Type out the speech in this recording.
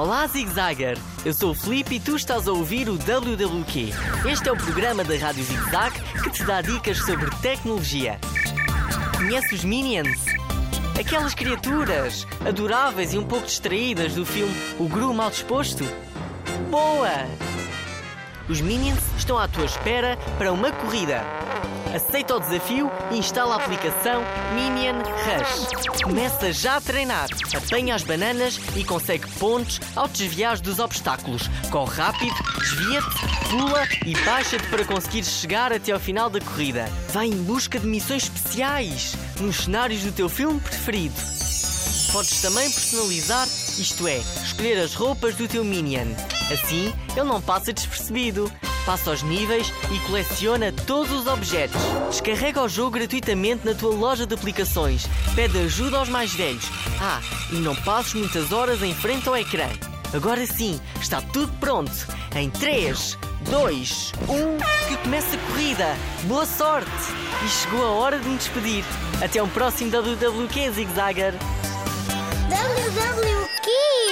Olá, Zigzagger! Eu sou o Felipe e tu estás a ouvir o WWQ. Este é o programa da Rádio Zigzag que te dá dicas sobre tecnologia. Conhece os Minions? Aquelas criaturas adoráveis e um pouco distraídas do filme O Gru Mal Disposto? Boa! Os Minions estão à tua espera para uma corrida. Aceita o desafio e instala a aplicação Minion Rush. Começa já a treinar, apanha as bananas e consegue pontos ao desviar dos obstáculos. Corre rápido, desvia-te, pula e baixa-te para conseguir chegar até ao final da corrida. Vai em busca de missões especiais nos cenários do teu filme preferido. Podes também personalizar, isto é, escolher as roupas do teu Minion. Assim, ele não passa despercebido. Passa aos níveis e coleciona todos os objetos. Descarrega o jogo gratuitamente na tua loja de aplicações. Pede ajuda aos mais velhos. Ah, e não passes muitas horas em frente ao ecrã. Agora sim, está tudo pronto. Em 3, 2, 1, que começa a corrida. Boa sorte! E chegou a hora de me despedir. Até um próximo WWQ, Zigzagger. WWQ!